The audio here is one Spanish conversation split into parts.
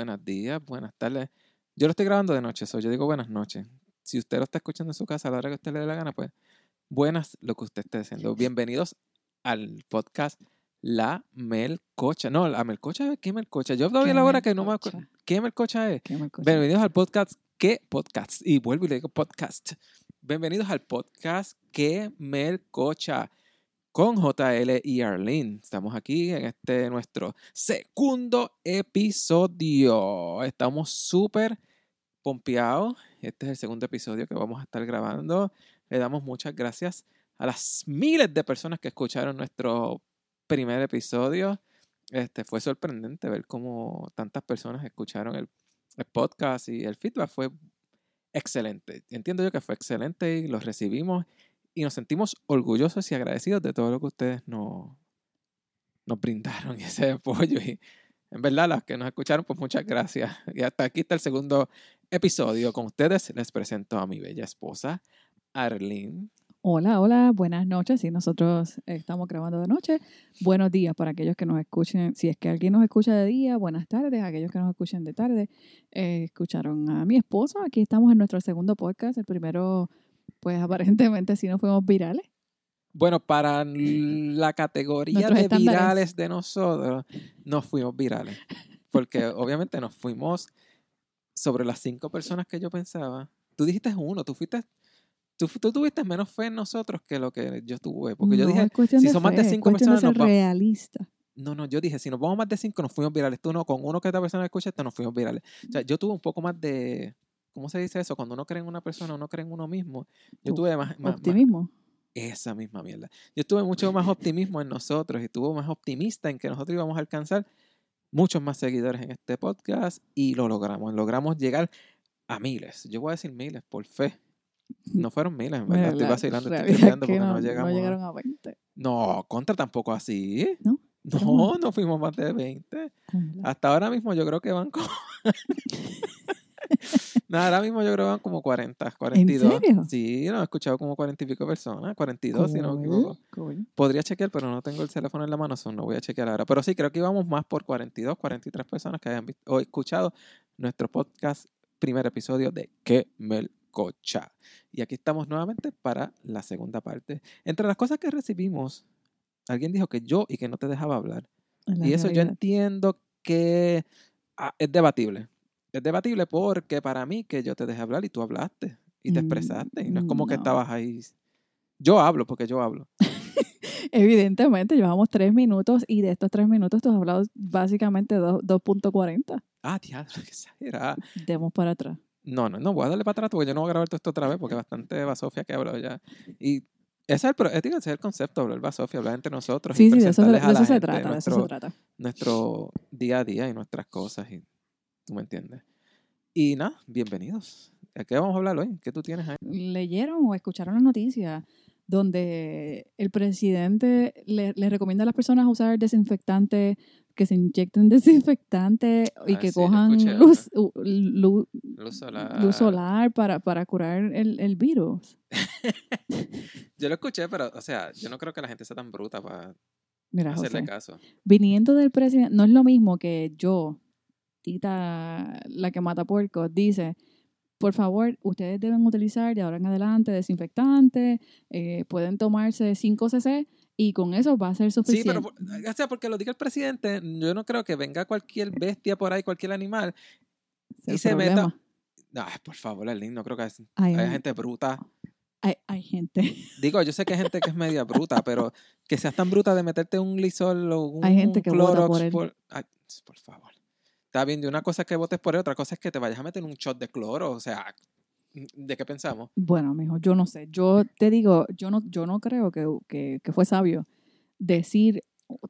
Buenos días, buenas tardes. Yo lo estoy grabando de noche, so yo digo buenas noches. Si usted lo está escuchando en su casa a la hora que usted le dé la gana, pues buenas lo que usted esté haciendo. Bienvenidos al podcast La Melcocha. No, la Melcocha, ¿qué Melcocha? Yo todavía la hora que no me acuerdo. melcocha? ¿Qué Melcocha es? ¿Qué me cosa? Bienvenidos al podcast ¿Qué podcast? Y vuelvo y le digo podcast. Bienvenidos al podcast ¿Qué Melcocha? Con JL y Arlene. Estamos aquí en este nuestro segundo episodio. Estamos súper pompeados. Este es el segundo episodio que vamos a estar grabando. Le damos muchas gracias a las miles de personas que escucharon nuestro primer episodio. Este, fue sorprendente ver cómo tantas personas escucharon el, el podcast y el feedback fue excelente. Entiendo yo que fue excelente y lo recibimos y nos sentimos orgullosos y agradecidos de todo lo que ustedes nos, nos brindaron ese apoyo. Y en verdad, las que nos escucharon, pues muchas gracias. Y hasta aquí está el segundo episodio. Con ustedes les presento a mi bella esposa, Arlene. Hola, hola, buenas noches. Si nosotros estamos grabando de noche, buenos días para aquellos que nos escuchen. Si es que alguien nos escucha de día, buenas tardes. Aquellos que nos escuchen de tarde, eh, escucharon a mi esposo. Aquí estamos en nuestro segundo podcast. El primero, pues aparentemente sí nos fuimos virales. Bueno, para la categoría Nuestros de estándares. virales de nosotros, nos fuimos virales. Porque obviamente nos fuimos sobre las cinco personas que yo pensaba. Tú dijiste uno, tú fuiste, tú, tú tuviste menos fe en nosotros que lo que yo tuve. Porque yo No, dije, es cuestión si son más de fe, cinco cuestión de personas, ser nos realista. no, no, yo dije, si nos vamos más de cinco, nos fuimos virales. Tú no, con uno que esta persona escuchaste, nos fuimos virales. O sea, yo tuve un poco más de, ¿cómo se dice eso? Cuando uno cree en una persona, uno cree en uno mismo. Yo tuve más, más- más- Optimismo. esa misma mierda. Yo tuve mucho más optimismo en nosotros y estuve más optimista en que nosotros íbamos a alcanzar muchos más seguidores en este podcast y lo logramos. Logramos llegar a miles. Yo voy a decir miles por fe. No fueron miles, en verdad. Estoy La vacilando, estoy porque no, no, llegamos. a- llegaron a 20. No, contra tampoco así. ¿No? No, ¿Fueron no fuimos más de 20. ¿Cómo? Hasta ahora mismo yo creo que van como... Nada, ahora mismo yo creo que van como 40, 42. serio? Sí, no, he escuchado como 40 y pico personas, 42 si no me Cool, equivoco. cool. Podría chequear, pero no tengo el teléfono en la mano, so no voy a chequear ahora. Pero sí, creo que íbamos más por 42, 43 personas que hayan visto o escuchado nuestro podcast, primer episodio de Que Melcocha. Y aquí estamos nuevamente para la segunda parte. Entre las cosas que recibimos, alguien dijo que yo y que no te dejaba hablar. La Y eso yo entiendo que ah, es debatible. Es debatible porque para mí que yo te dejé hablar y tú hablaste y te Mm, expresaste. Y no es como que no. estabas ahí. Yo hablo porque yo hablo. Evidentemente, llevamos tres minutos y de estos tres minutos tú has hablado básicamente dos- 2.40. Ah, diablo, qué exagerada. Demos para atrás. No, no, no voy a darle para atrás porque yo no voy a grabar todo esto otra vez porque bastante basofia que he hablado ya. Y ese es el, ese es el concepto, hablar basofia, hablar entre nosotros. y Sí, sí, de eso, de eso se trata, de eso se nuestro- trata. nuestro día a día y nuestras cosas. Y tú me entiendes. Y nada, bienvenidos. ¿A qué vamos a hablar hoy? ¿Qué tú tienes ahí? ¿Leyeron o escucharon la noticia donde el presidente le, le recomienda a las personas usar desinfectante, que se inyecten desinfectante y Ah, que sí, cojan escuché, luz, solar. luz solar para, para curar el, el virus? Yo lo escuché, pero, o sea, yo no creo que la gente sea tan bruta para Mira, hacerle José, caso. viniendo del presidente, no es lo mismo que yo, Tita, la que mata puercos, dice, por favor, ustedes deben utilizar de ahora en adelante desinfectante, eh, pueden tomarse 5 cc y con eso va a ser Sí, suficiente. pero, por- o sea, porque lo diga el presidente, yo no creo que venga cualquier bestia por ahí, cualquier animal, y se meta- por favor, Arlene, no creo que es- Hay, gente bruta. hay, hay gente, Digo, yo sé que hay gente que es media bruta, pero que seas tan bruta de meterte un lisol o un Hay gente que vota Clorox por él. Ay, por favor. Está bien, y una cosa es que votes por él, otra cosa es que te vayas a meter un shot de cloro, o sea, ¿de qué pensamos? bueno, mijo, yo no sé, yo te digo, yo no, yo no creo que, que, que fue sabio decir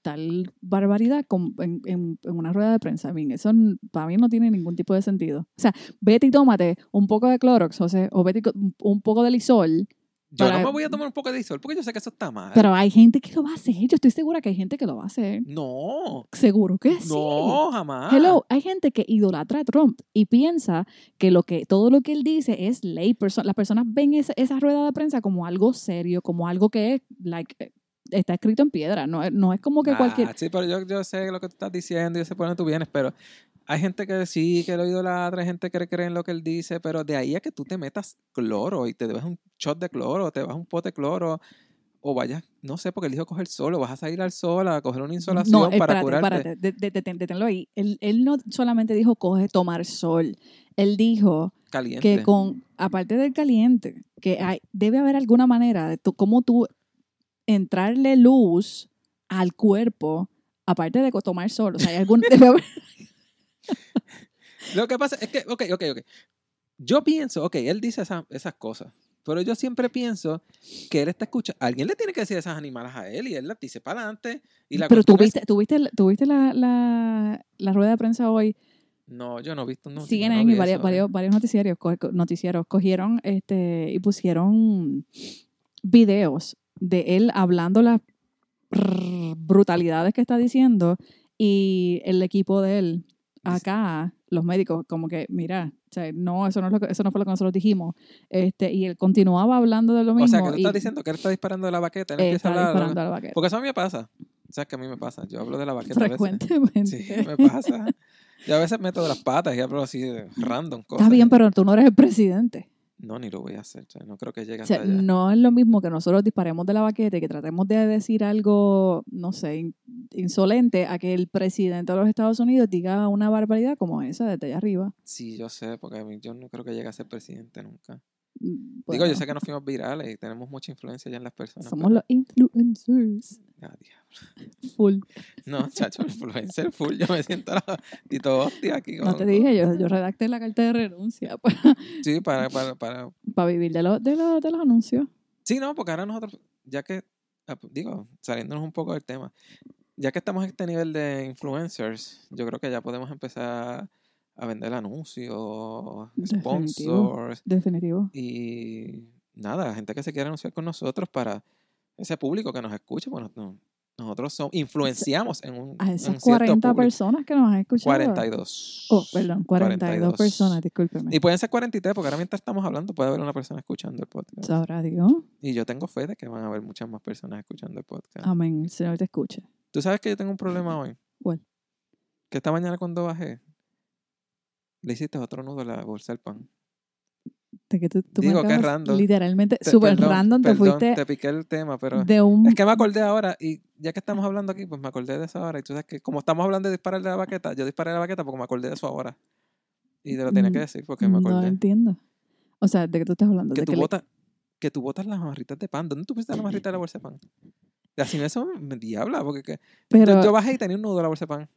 tal barbaridad con- en, en- en una rueda de prensa. I eso para mí no tiene ningún tipo de sentido. O sea, vete y tómate un poco de Clorox, o vete y co- un poco de Lisol, Yo no me voy a tomar un poco de disol porque yo sé que eso está mal. pero hay gente que lo va a hacer. Yo estoy segura que hay gente que lo va a hacer. no, Seguro que sí. no, jamás. Hello, hay gente que idolatra a Trump y piensa que lo que todo lo que él dice es ley. Perso- las personas ven esa, esa rueda de prensa como algo serio, como algo que es like eh, está escrito en piedra. No, es- no es como que Ah, cualquier Sí, pero yo, yo sé lo que tú estás diciendo, yo sé por dónde tú vienes, pero Hay gente que sí, que lo idolatra, hay gente que cree en lo que él dice, pero de ahí a que tú te metas cloro y te debes un shot de cloro, te vas un pote de cloro, o vayas, no sé, porque él dijo coger sol, o vas a salir al sol a coger una insolación No, para espérate, curarte. espérate, de- de- de- deténlo ahí. Él, él no solamente dijo coge tomar sol. Él dijo Caliente. que con, aparte del caliente, que hay, debe haber alguna manera de tú, cómo tú entrarle luz al cuerpo, aparte de tomar sol. O sea, hay algún, debe haber- Lo que pasa es que, ok, ok, ok. Yo pienso, ok, él dice esa- esas cosas, pero yo siempre pienso que él está escuchando. Alguien le tiene que decir esas animales a él y él las dice para adelante. Y la pero tú cuestión es- viste, tú viste, la- la, rueda de prensa hoy. No, yo no he visto. No, CNN no vi varios, eso, varios, varios co- co- noticieros cogieron este, y pusieron videos de él hablando las brutalidades que está diciendo y el equipo de él acá, los médicos, como que, mira, o sea, no, eso no, es lo que- eso no fue lo que nosotros dijimos. Este, y él continuaba hablando de lo mismo. O sea, que tú y estás diciendo que él está disparando de la baqueta. Él empieza a está hablar. disparando a la vaqueta. Porque eso a mí me pasa. O sea, que a mí me pasa. Yo hablo de la baqueta. a veces. Frecuentemente. Sí, me pasa. Yo a veces meto de las patas y hablo así de random cosas. Está bien, pero tú no eres el presidente. No, ni lo voy a hacer. o sea, no creo que llegue O hasta sea, allá. no es lo mismo que nosotros disparemos de la baqueta y que tratemos de decir algo, no sé, in- insolente a que el presidente de los Estados Unidos diga una barbaridad como esa desde allá arriba. Sí, yo sé, porque yo no creo que llegue a ser presidente nunca. Mm, Digo, yo sé que nos fuimos virales y tenemos mucha influencia ya en las personas. Somos pero- los influencers. Diablo. Full. No, chacho, influencer full. Yo me siento la Tito Hostia aquí. No te dije, yo, yo redacté la carta de renuncia para, Sí, para, para, para. para vivir de, los de, los de los anuncios. Sí, no, porque ahora nosotros, ya que, ah, digo, saliéndonos un poco del tema, ya que estamos en este nivel de influencers, yo creo que ya podemos empezar a vender anuncios, sponsors Definitivo. y nada, gente que se quiera anunciar con nosotros para ese público que nos escuche, bueno, no- nosotros somos, influenciamos en un, A esas un cierto 40 público. personas que nos han escuchado. 42. Oh, perdón, 42, 42. personas, discúlpeme. Y pueden ser 43, porque ahora mientras estamos hablando puede haber una persona escuchando el podcast. Sabrá Dios. Y yo tengo fe de que van a haber muchas más personas escuchando el podcast. Amén. El Señor te escuche. ¿Tú sabes que yo tengo un problema hoy? ¿Cuál? Que esta mañana cuando bajé, le hiciste otro nudo a la bolsa del pan. De que tú, tú me Digo, acabas- random. Literalmente, Te- súper random, te perdón, fuiste Te piqué el tema, pero de un... es que me acordé ahora y ya que estamos hablando aquí, pues me acordé de eso ahora. Y tú sabes que como estamos hablando de disparar de la baqueta, yo disparé de la baqueta porque me acordé de eso ahora. Y te lo tenía que Mm, decir porque me No acordé. entiendo. O sea, ¿de qué tú estás hablando? que de tú que le- botas que tú botas las amarritas de pan. ¿Dónde tú pusiste la amarrita de la bolsa de pan? Y así eso me diabla, porque que- Pero yo bajé y tenía un nudo de la bolsa de pan.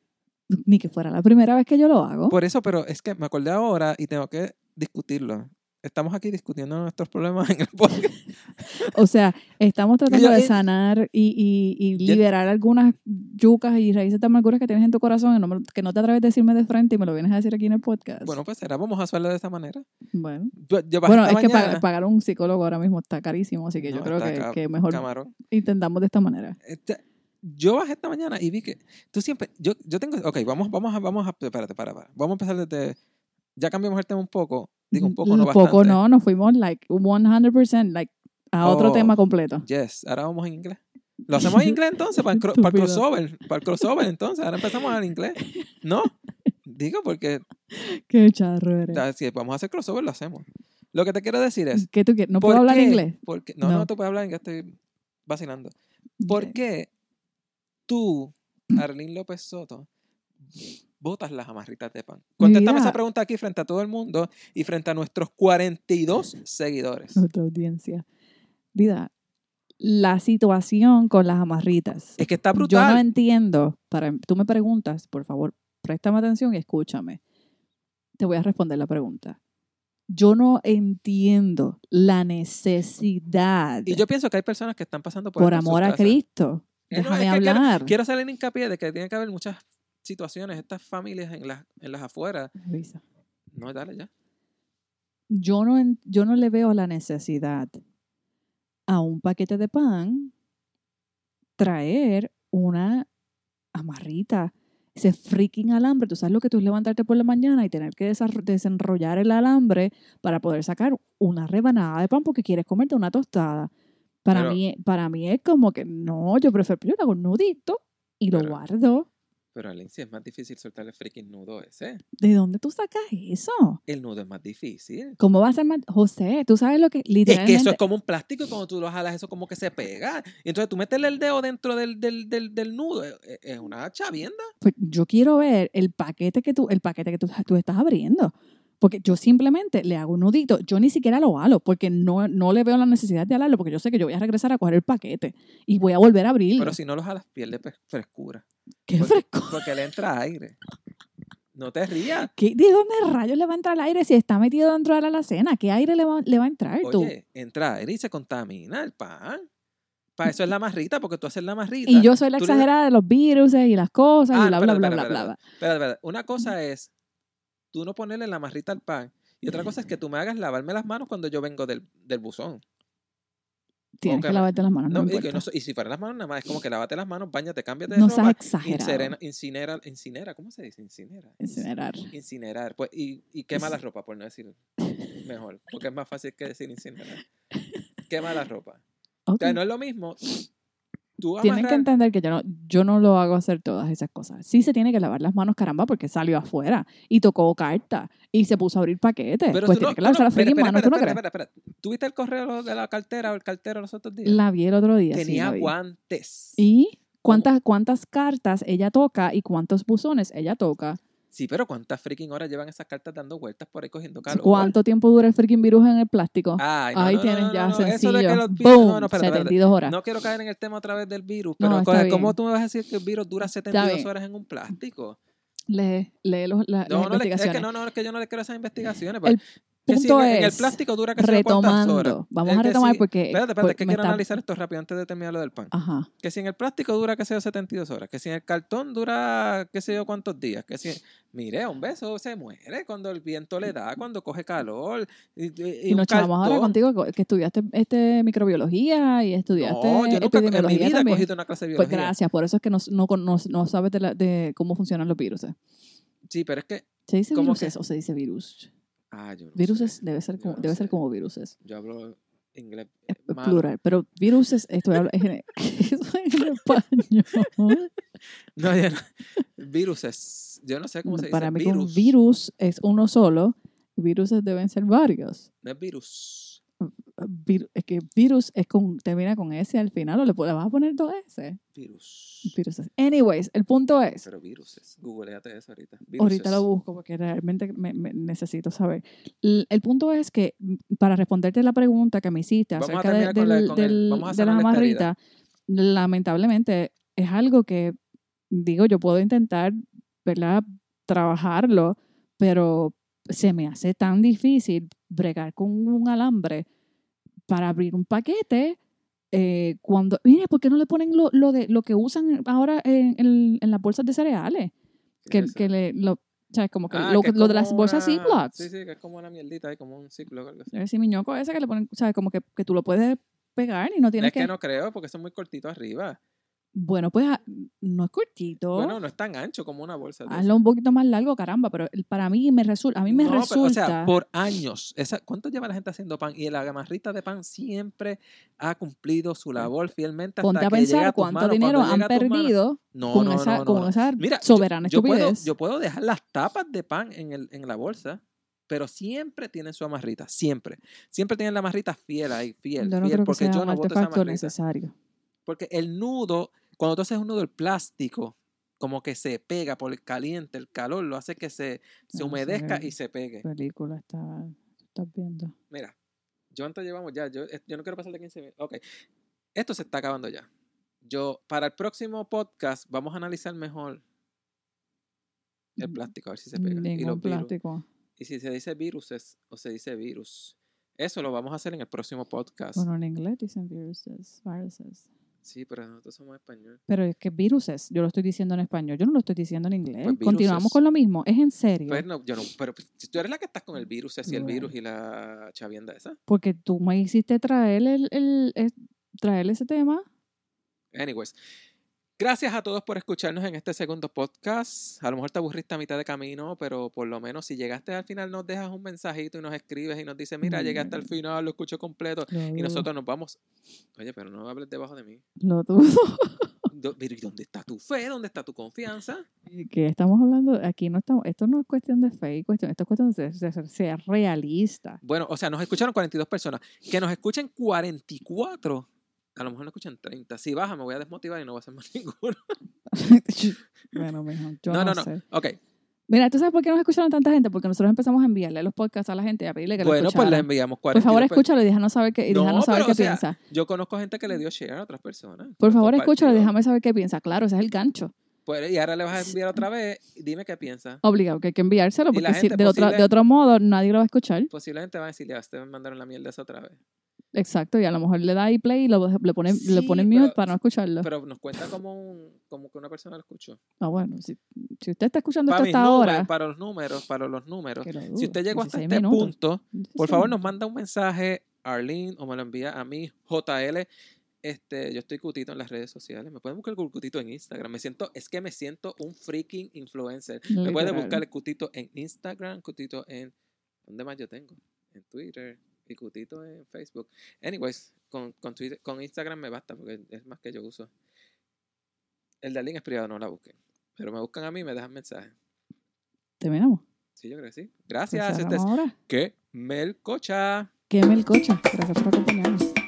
ni que fuera la primera vez que yo lo hago. Por eso, pero es que me acordé ahora y tengo que discutirlo. Estamos aquí discutiendo nuestros problemas en el podcast. O sea, estamos tratando yo- de sanar y, y, y yo- liberar algunas yucas y raíces de amarguras que tienes en tu corazón y no me- que no te atreves a decirme de frente y me lo vienes a decir aquí en el podcast. Bueno, pues será, vamos a hacerlo de esta manera. Bueno, Yo, yo Bueno, es esta que mañana, pa- pagar un psicólogo ahora mismo está carísimo, así que yo No, creo está que, que mejor camarón. intentamos de esta manera. Este, yo bajé esta mañana y vi que tú siempre, yo, yo tengo, ok, vamos, vamos a, vamos a, espérate, para, para. Vamos a empezar desde, ya cambiamos el tema un poco, digo un poco, no Un poco bastante. no, nos fuimos like 100%, like a otro Oh. tema completo. Yes, ahora vamos en inglés. Lo hacemos en inglés entonces, para el, cro- para el crossover. Para el crossover entonces, ahora empezamos en inglés. ¿No? Digo, porque Qué charro eres. si vamos a hacer crossover, lo hacemos. Lo que te quiero decir es. ¿Qué tú quieres? ¿No ¿por puedo hablar qué- inglés? por qué- no, no, No. tú puedes hablar inglés, estoy vacilando. ¿Por qué tú, Arlene López Soto, botas las amarritas de pan? Contéstame esa vida. pregunta aquí frente a todo el mundo y frente a nuestros 42 seguidores. Nuestra audiencia. Vida, la situación con las amarritas. Es que está Yo no brutal. entiendo. Para, tú me preguntas, por favor, préstame atención y escúchame. Te voy a responder la pregunta. Yo no entiendo la necesidad, Y yo pienso que hay personas que están pasando por, por amor a. Cristo. Eh, no, Déjame es que quiero- hablar. Quiero hacer el hincapié de que tiene que haber muchas situaciones, estas familias en las, en las afueras. Luisa. No, dale ya. Yo no, yo no le veo la necesidad a un paquete de pan traer una amarrita, ese freaking alambre. Tú sabes lo que tú es levantarte por la mañana y tener que desenrollar el alambre para poder sacar una rebanada de pan porque quieres comerte una tostada. Para, Pero- mí, para mí es como que no, yo prefiero, yo le hago un nudito y lo Pero- guardo. Pero sí es más difícil soltar el freaking nudo ese. ¿De dónde tú sacas eso? El nudo es más difícil. ¿Cómo va a ser más? José, tú sabes lo que Es literalmente. que eso es como un plástico y cuando tú lo jalas, eso como que se pega. Y entonces tú metes el dedo dentro del, del, del, del nudo. Es, es- es una chavienda. Pues yo quiero ver el paquete que tú, el paquete que tú, tú estás abriendo. Porque yo simplemente le hago un nudito. Yo ni siquiera lo halo, porque no, no le veo la necesidad de halarlo, porque yo sé que yo voy a regresar a coger el paquete y voy a volver a abrirlo. Pero si no lo jalas, pierde pe- frescura. ¡Qué porque- fresco! Porque le entra aire. No te rías. ¿Qué- ¿De dónde rayos le va a entrar el aire si está metido dentro de la alacena? ¿Qué aire le va, le va a entrar tú? Entra aire y se contamina el pan. Para eso es la marrita, porque tú haces la marrita. Y yo soy la le- exagerada de los virus y las cosas Ah, y bla, bla, bla, bla, bla, espera. Una cosa es tú no ponerle la marrita al pan. Y otra cosa es que tú me hagas lavarme las manos cuando yo vengo del, del buzón. Tienes que lavarte las manos, no, No, y, que no si fueran las manos nada más, es como que lávate las manos, bañate, cámbiate de No ropa. seas exagerado. Incinera, incinera, incinera, ¿cómo se dice? Incinera. Incinerar. Incinerar. Pues, y, y quema la ropa, por no decir mejor. Porque es más fácil que decir incinerar. Quema la ropa. O Ok. sea, no es lo mismo. Tú Tienen que entender que yo no, yo no lo hago hacer todas esas cosas. Sí se tiene que lavar las manos, caramba, porque salió afuera y tocó carta y se puso a abrir paquetes. Pero pues tú no- tiene que no- lavarse las espera, espera, manos, ¿tú no espera, crees? espera, espera. ¿Tuviste el correo de la cartera o el cartero los otros días? La vi el otro día. Tenía guantes. ¿Y cuántas, cuántas cartas ella toca y cuántos buzones ella toca? Sí, pero ¿cuántas freaking horas llevan esas cartas dando vueltas por ahí cogiendo calor? ¿Cuánto tiempo dura el freaking virus en el plástico? Ay, no, Ahí no, no, tienes no, ya no, no, Eso de sencillo. que los virus. Boom, No, no, espérate, espérate. 72 horas. No quiero caer en el tema otra vez del virus, No, pero ¿cómo tú me vas a decir que el virus dura 72 bien. horas en un plástico? Lee, lee los- la- las No, no, le- es investigaciones. que no, no, es que yo no le quiero esas investigaciones. El pues, punto en, en el es, plástico dura yo cuántas horas. retomando, vamos Es a retomar si- porque... Espérate, espérate, pues, es que quiero está- analizar esto rápido antes de terminar lo del pan. Ajá. Que si en el plástico dura, qué sé yo, 72 horas. Que si en el cartón dura, qué sé yo, cuántos días. Que si, mire, un beso se muere cuando el viento le da, cuando coge calor. Y, y- y nos chavamos ahora contigo que estudiaste este, microbiología y estudiaste No, yo nunca en mi vida he también. cogido una clase de Pues biología. gracias, por eso es que no, no, no, no sabes de, la- de cómo funcionan los virus. Sí, pero es que. ¿Se dice o se dice virus? Ah, yo no Viruses sé. debe ser como, no debe ser como viruses. Yo hablo inglés. Es eh, malo. plural, pero viruses, estoy hablando en, eso en español. No, yo no. Viruses. Yo no sé cómo se dice. Para mí que un virus. virus es uno solo, viruses deben ser varios. No es virus. Es que virus es con, termina con S al final, o le, le vas a poner dos S. Virus. Viruses. Anyways, el punto es, Pero viruses. Googleate eso ahorita. ahorita lo Viruses. busco porque realmente me, me necesito saber. El, el punto es que, mm, para responderte la pregunta que me hiciste acerca de, con la- del- con el- del- vamos a de sanar las esta amarritas, lamentablemente es algo que, digo, yo puedo intentar, ¿verdad?, trabajarlo, pero se me hace tan difícil bregar con un alambre para abrir un paquete. eh, cuando, mire, ¿por qué no le ponen lo, lo de lo que usan ahora en, en- en las bolsas de cereales? ¿Qué Que, es que le, lo, ¿sabes? Como que Ah, lo, que es lo de las bolsas una- Ziplocs. Sí, sí, que es como una mierdita, ahí, como un Ziploc o algo así. Ese miñoco ese que le ponen, ¿sabes? Como que, que tú lo puedes pegar y no tienes es que, que... no creo, porque son muy cortitos arriba. Bueno, pues ah, no es cortito. Bueno, no es tan ancho como una bolsa. de Hazlo un poquito más largo, caramba, pero para mí me resulta, a mí me No, pero, resulta... o sea, por años. Esa, ¿Cuánto lleva la gente haciendo pan? Y la gamarrita de pan siempre ha cumplido su labor fielmente hasta Ponte a que llega pensar tus cuánto manos. dinero han a perdido No, con, no, esa, con esa Mira, yo- soberana yo, puedo, estupidez. yo puedo dejar las tapas de pan en, el, en la bolsa, pero siempre tienen su amarrita, siempre. Siempre tienen la amarrita fiel ahí, fiel, yo no fiel, porque yo no boto esa artefacto amarrita. necesario. Porque el nudo, cuando tú haces un nudo, el plástico, como que se pega por el caliente, el calor, lo hace que se, se humedezca y se pegue. película está, estás viendo. Mira, yo antes llevamos ya, yo, eh, yo no quiero pasar de 15 minutos. Ok, esto se está acabando ya. Yo, para el próximo podcast, vamos a analizar mejor el Mm, plástico, a ver si se pega. Y, los virus. y si se dice viruses o se dice virus. Eso lo vamos a hacer en el próximo podcast. Bueno, en inglés dicen viruses, viruses. Sí, pero nosotros somos español. Pero es que viruses, yo lo estoy diciendo en español, yo no lo estoy diciendo en inglés. Pues Continuamos con lo mismo, es en serio. Pero, no, yo no, pero si tú eres la que estás con el virus, y el virus y la chavienda esa. Porque tú me hiciste traer, el, el- el- traer ese tema. Anyways, gracias a todos por escucharnos en este segundo podcast. A lo mejor te aburriste a mitad de camino, pero por lo menos si llegaste al final nos dejas un mensajito y nos escribes y nos dices, mira, llegué hasta el Mm. final, lo escucho completo. Y nosotros nos vamos. Oye, pero no hables debajo de mí. Do- Pero ¿y dónde está tu fe? ¿Dónde está tu confianza? que estamos hablando, aquí no estamos, esto no es cuestión de fe, cuestión, esto es cuestión de, de ser, ser realista. Bueno, o sea, nos escucharon 42 personas. Que nos escuchen 44. A lo mejor nos escuchan 30. Si baja, me voy a desmotivar y no voy a hacer más ninguno. bueno, mijo, yo no, no, no, sé. Ok. Mira, ¿tú sabes por qué nos escucharon tanta gente? Porque nosotros empezamos a enviarle los podcasts a la gente y a pedirle que lo Bueno, pues le escucharan. enviamos Por 42 favor, escúchalo y déjanos saber qué, y No, déjanos saber pero, qué o sea, piensa. Yo conozco gente que le dio share a otras personas. Por Lo favor, escúchalo y déjame saber qué piensa. Claro, ese es el gancho. Pues, y ahora le vas a enviar otra vez. Dime qué piensa. Obligado, que hay que enviárselo, porque si- de, otro, de otro modo nadie lo va a escuchar. Posiblemente van a decirle, a ustedes me mandaron la mierda esa otra vez. Exacto, y a lo mejor le da ahí play y lo, le pone, le Sí, pone pero- mute para no escucharlo. Pero nos cuenta como, un, como que una persona lo escuchó. ah, bueno, si, si usted está escuchando Para, esto hasta números, ahora, para los números, para los números. lo Si usted llegó hasta 16 este minutos, punto, 16 por favor nos manda un mensaje, Arlene, o me lo envía a mí, JL. Este, yo estoy cutito en las redes sociales. Me pueden buscar el cutito en Instagram. Me siento, es que me siento un freaking influencer. Me pueden buscar el cutito en Instagram, cutito en. ¿Dónde más yo tengo? En Twitter y cutito en Facebook. Anyways, con, con, Twitter, con Instagram me basta porque es más que yo uso. El de Arlene es privado, no la busquen. Pero me buscan a mí y me dejan mensaje. Terminamos. Sí, yo creo que sí. Pues Gracias. Este es ahora. que Melcocha. Queme el coche. Gracias por acompañarnos.